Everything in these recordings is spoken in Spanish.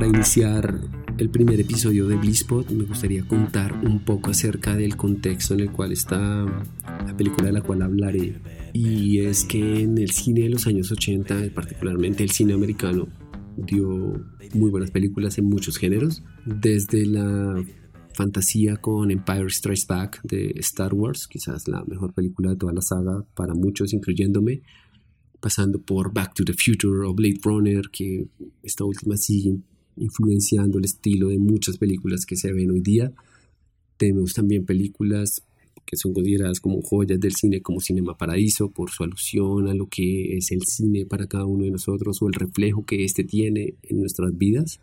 Para iniciar el primer episodio de Blisspot me gustaría contar un poco acerca del contexto en el cual está la película de la cual hablaré. Y es que en el cine de los años 80, particularmente el cine americano, dio muy buenas películas en muchos géneros, desde la fantasía con Empire Strikes Back de Star Wars, quizás la mejor película de toda la saga para muchos, incluyéndome, pasando por Back to the Future o Blade Runner, que esta última sigue influenciando el estilo de muchas películas que se ven hoy día. Tenemos también películas que son consideradas como joyas del cine, como Cinema Paradiso, por su alusión a lo que es el cine para cada uno de nosotros o el reflejo que éste tiene en nuestras vidas.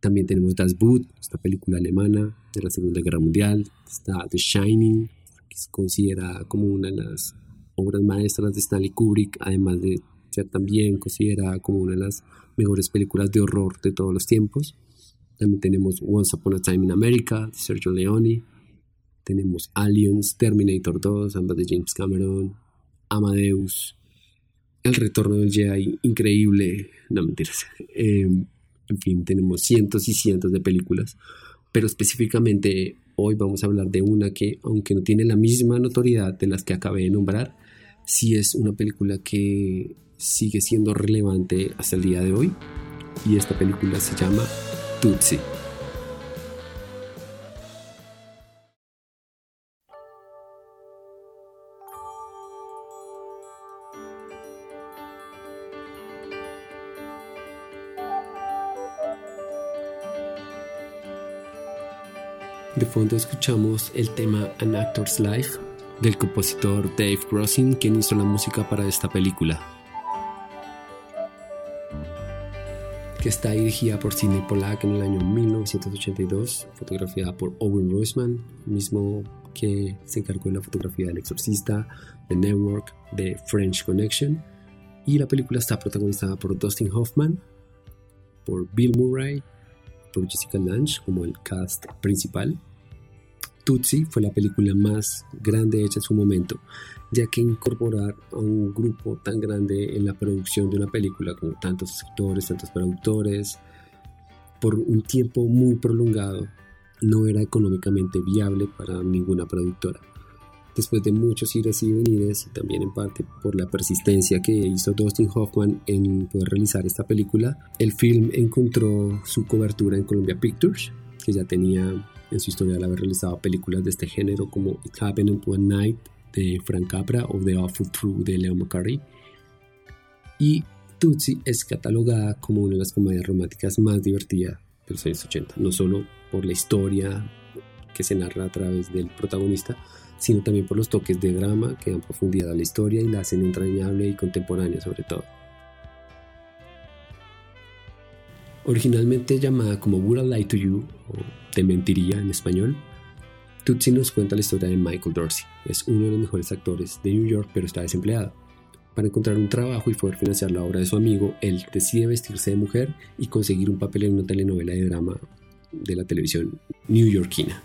También tenemos Das Boot, esta película alemana de la Segunda Guerra Mundial. Está The Shining, que se considera como una de las obras maestras de Stanley Kubrick, además de también considerada como una de las mejores películas de horror de todos los tiempos. También tenemos Once Upon a Time in America de Sergio Leone. Tenemos Aliens, Terminator 2, ambas de James Cameron, Amadeus, El Retorno del Jedi, increíble, no mentiras. Eh, en fin, tenemos cientos y cientos de películas, pero específicamente hoy vamos a hablar de una que, aunque no tiene la misma notoriedad de las que acabé de nombrar, sí es una película que sigue siendo relevante hasta el día de hoy. Y esta película se llama Tutsi. De fondo escuchamos el tema An Actor's Life del compositor Dave Grossin, quien hizo la música para esta película. Está dirigida por Sidney Pollack en el año 1982, fotografiada por Owen Roseman, mismo que se encargó de la fotografía del Exorcista, The Network, de French Connection. Y la película está protagonizada por Dustin Hoffman, por Bill Murray, por Jessica Lange como el cast principal. Tutsi fue la película más grande hecha en su momento, ya que incorporar a un grupo tan grande en la producción de una película, como tantos actores, tantos productores, por un tiempo muy prolongado, no era económicamente viable para ninguna productora. Después de muchos ires y venires, y también en parte por la persistencia que hizo Dustin Hoffman en poder realizar esta película, el film encontró su cobertura en Columbia Pictures, que ya tenía en su historia al haber realizado películas de este género como It Happened One Night de Frank Capra o The Awful Truth de Leo McCarthy. Y Tutsi es catalogada como una de las comedias románticas más divertidas de los años 80, no solo por la historia que se narra a través del protagonista, sino también por los toques de drama que dan profundidad a la historia y la hacen entrañable y contemporánea sobre todo. Originalmente llamada como Would I Lie to You o Te Mentiría en español, Tutsi nos cuenta la historia de Michael Dorsey. Es uno de los mejores actores de New York, pero está desempleado. Para encontrar un trabajo y poder financiar la obra de su amigo, él decide vestirse de mujer y conseguir un papel en una telenovela de drama de la televisión newyorkina.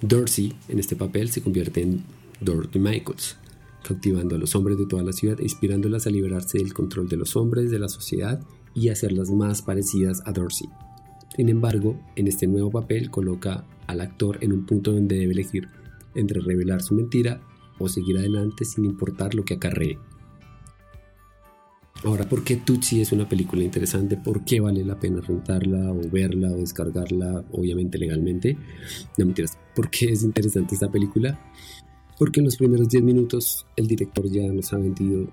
Dorsey, en este papel, se convierte en Dorothy Michaels, cautivando a los hombres de toda la ciudad e inspirándolas a liberarse del control de los hombres, de la sociedad y hacerlas más parecidas a Dorsey. Sin embargo, en este nuevo papel coloca al actor en un punto donde debe elegir entre revelar su mentira o seguir adelante sin importar lo que acarree. Ahora, ¿por qué Tutsi es una película interesante? ¿Por qué vale la pena rentarla o verla o descargarla, obviamente legalmente? No mentiras. ¿Por qué es interesante esta película? Porque en los primeros 10 minutos el director ya nos ha vendido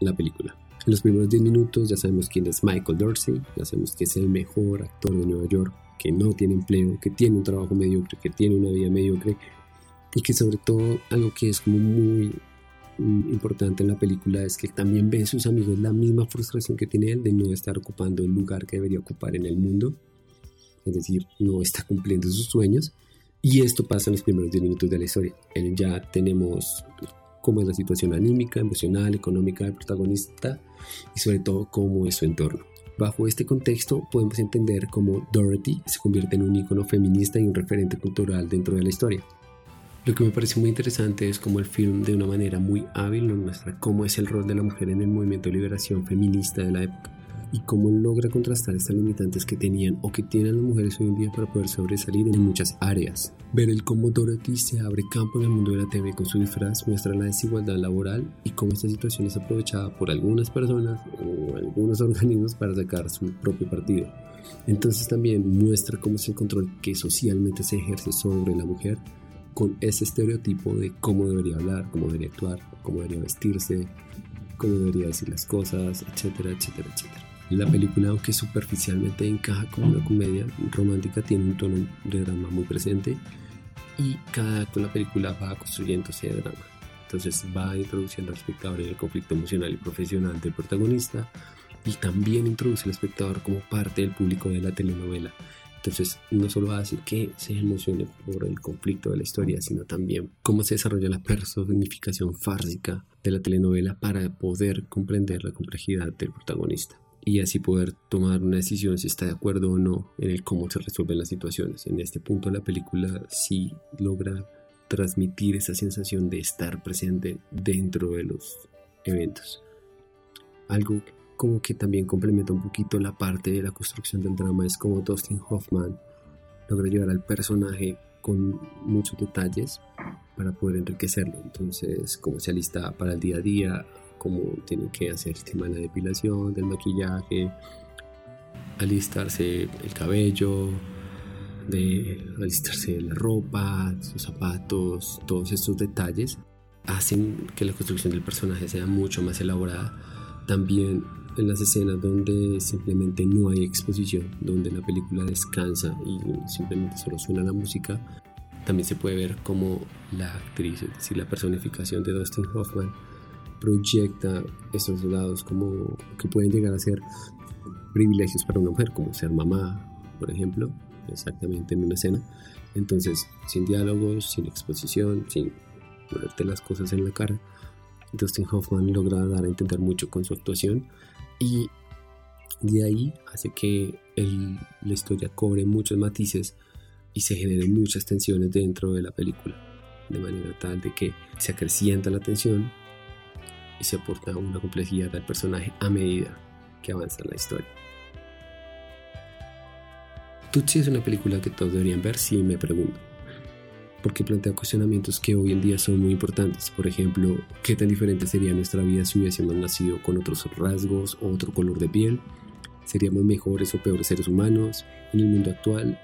la película. En los primeros 10 minutos ya sabemos quién es Michael Dorsey, ya sabemos que es el mejor actor de Nueva York, que no tiene empleo, que tiene un trabajo mediocre, que tiene una vida mediocre y que sobre todo algo que es como muy mm, importante en la película es que también ve a sus amigos la misma frustración que tiene él de no estar ocupando el lugar que debería ocupar en el mundo, es decir, no está cumpliendo sus sueños. Y esto pasa en los primeros 10 minutos de la historia. Ya tenemos cómo es la situación anímica, emocional, económica del protagonista y sobre todo cómo es su entorno. Bajo este contexto podemos entender cómo Dorothy se convierte en un icono feminista y un referente cultural dentro de la historia. Lo que me parece muy interesante es cómo el film de una manera muy hábil nos muestra cómo es el rol de la mujer en el movimiento de liberación feminista de la época. Y cómo logra contrastar estas limitantes que tenían o que tienen las mujeres hoy en día para poder sobresalir en muchas áreas. Ver el cómo Dorothy se abre campo en el mundo de la TV con su disfraz muestra la desigualdad laboral y cómo esta situación es aprovechada por algunas personas o algunos organismos para sacar su propio partido. Entonces también muestra cómo es el control que socialmente se ejerce sobre la mujer con ese estereotipo de cómo debería hablar, cómo debería actuar, cómo debería vestirse, cómo debería decir las cosas, etcétera, etcétera, etcétera. La película, aunque superficialmente encaja como una comedia romántica, tiene un tono de drama muy presente y cada acto de la película va construyendo ese drama. Entonces va introduciendo al espectador en el conflicto emocional y profesional del protagonista y también introduce al espectador como parte del público de la telenovela. Entonces no solo hace que se emocione por el conflicto de la historia, sino también cómo se desarrolla la personificación fársica de la telenovela para poder comprender la complejidad del protagonista y así poder tomar una decisión si está de acuerdo o no en el cómo se resuelven las situaciones. En este punto la película sí logra transmitir esa sensación de estar presente dentro de los eventos. Algo como que también complementa un poquito la parte de la construcción del drama es como Dustin Hoffman logra llevar al personaje con muchos detalles para poder enriquecerlo. Entonces, como se alista para el día a día, como tiene que hacer el tema de la depilación, del maquillaje, alistarse el cabello, de alistarse la ropa, sus zapatos, todos estos detalles hacen que la construcción del personaje sea mucho más elaborada. También en las escenas donde simplemente no hay exposición, donde la película descansa y simplemente solo suena la música, también se puede ver como la actriz, es decir, la personificación de Dustin Hoffman, proyecta estos lados como que pueden llegar a ser privilegios para una mujer, como ser mamá, por ejemplo, exactamente en una escena. Entonces, sin diálogos, sin exposición, sin ponerte las cosas en la cara, Dustin Hoffman logra dar a entender mucho con su actuación y de ahí hace que la historia cobre muchos matices y se generen muchas tensiones dentro de la película, de manera tal de que se acrecienta la tensión y se aporta una complejidad al personaje a medida que avanza la historia. Tutsi es una película que todos deberían ver si me pregunto, porque plantea cuestionamientos que hoy en día son muy importantes. Por ejemplo, ¿qué tan diferente sería nuestra vida si hubiésemos nacido con otros rasgos o otro color de piel? ¿Seríamos mejores o peores seres humanos? En el mundo actual,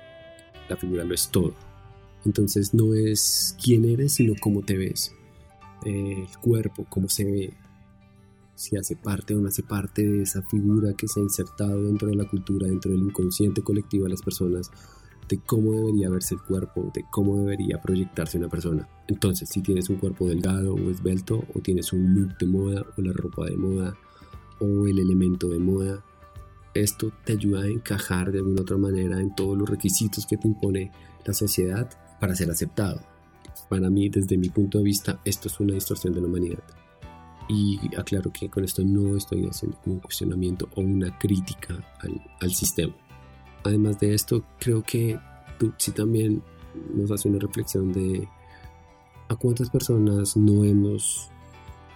la figura lo es todo. Entonces no es quién eres, sino cómo te ves. El cuerpo, cómo se ve, si hace parte o no hace parte de esa figura que se ha insertado dentro de la cultura, dentro del inconsciente colectivo de las personas, de cómo debería verse el cuerpo, de cómo debería proyectarse una persona. Entonces, si tienes un cuerpo delgado o esbelto, o tienes un look de moda, o la ropa de moda, o el elemento de moda, esto te ayuda a encajar de alguna otra manera en todos los requisitos que te impone la sociedad para ser aceptado. Para mí, desde mi punto de vista, esto es una distorsión de la humanidad. Y aclaro que con esto no estoy haciendo un cuestionamiento o una crítica al, sistema. Además de esto, creo que Tutsi también nos hace una reflexión de a cuántas personas no hemos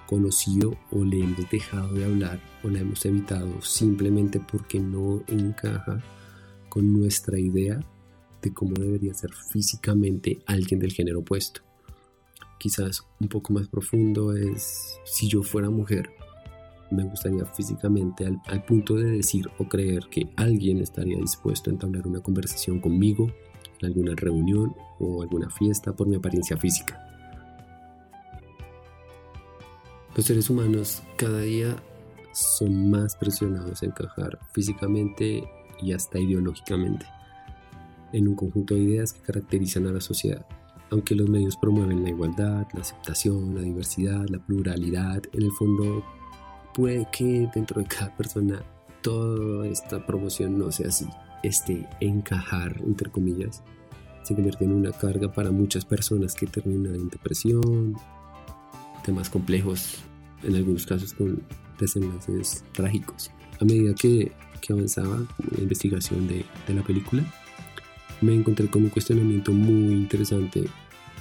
conocido o le hemos dejado de hablar o la hemos evitado simplemente porque no encaja con nuestra idea de cómo debería ser físicamente alguien del género opuesto quizás un poco más profundo es si yo fuera mujer, me gustaría físicamente al, punto de decir o creer que alguien estaría dispuesto a entablar una conversación conmigo en alguna reunión o alguna fiesta por mi apariencia física. Los seres humanos cada día son más presionados a encajar físicamente y hasta ideológicamente en un conjunto de ideas que caracterizan a la sociedad. Aunque los medios promueven la igualdad, la aceptación, la diversidad, la pluralidad, en el fondo puede que dentro de cada persona toda esta promoción no sea así. Este encajar, entre comillas, se convierte en una carga para muchas personas que terminan en depresión, temas complejos, en algunos casos con desenlaces trágicos. A medida que, que avanzaba la investigación de, de la película, me encontré con un cuestionamiento muy interesante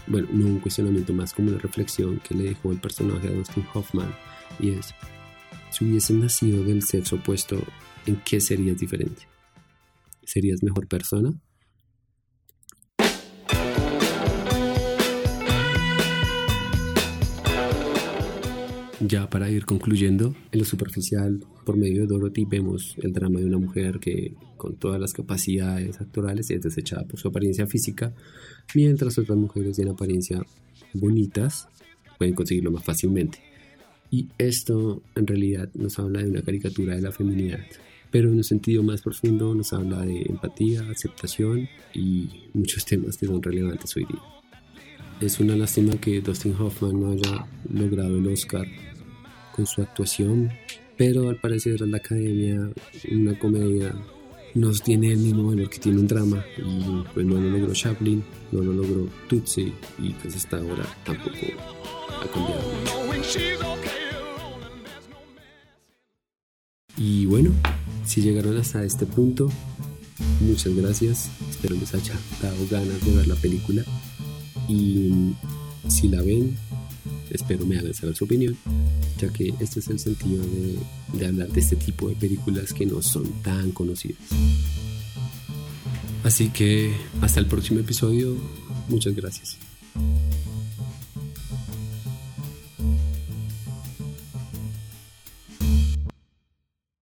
bueno, no un cuestionamiento más como una reflexión que le dejó el personaje a Dustin Hoffman y es Si hubiesen nacido del sexo opuesto, ¿en qué serías diferente? ¿Serías mejor persona? Ya para ir concluyendo, en lo superficial, por medio de Dorothy vemos el drama de una mujer que, con todas las capacidades actorales, es desechada por su apariencia física, mientras otras mujeres en apariencia bonitas pueden conseguirlo más fácilmente. Y esto en realidad nos habla de una caricatura de la feminidad, pero en un sentido más profundo nos habla de empatía, aceptación y muchos temas que son relevantes hoy día. Es una lástima que Dustin Hoffman no haya logrado el Oscar con su actuación, pero al parecer la academia, una comedia, nos tiene el mismo valor que tiene un drama. Y pues no lo logró Chaplin, no lo logró Tutsi y pues hasta ahora tampoco ha cambiado. Y bueno, si llegaron hasta este punto, muchas gracias, espero les haya dado ganas de ver la película. Y si la ven, espero me hagan saber su opinión ya que este es el sentido de, de hablar de este tipo de películas que no son tan conocidas. Así que hasta el próximo episodio, muchas gracias.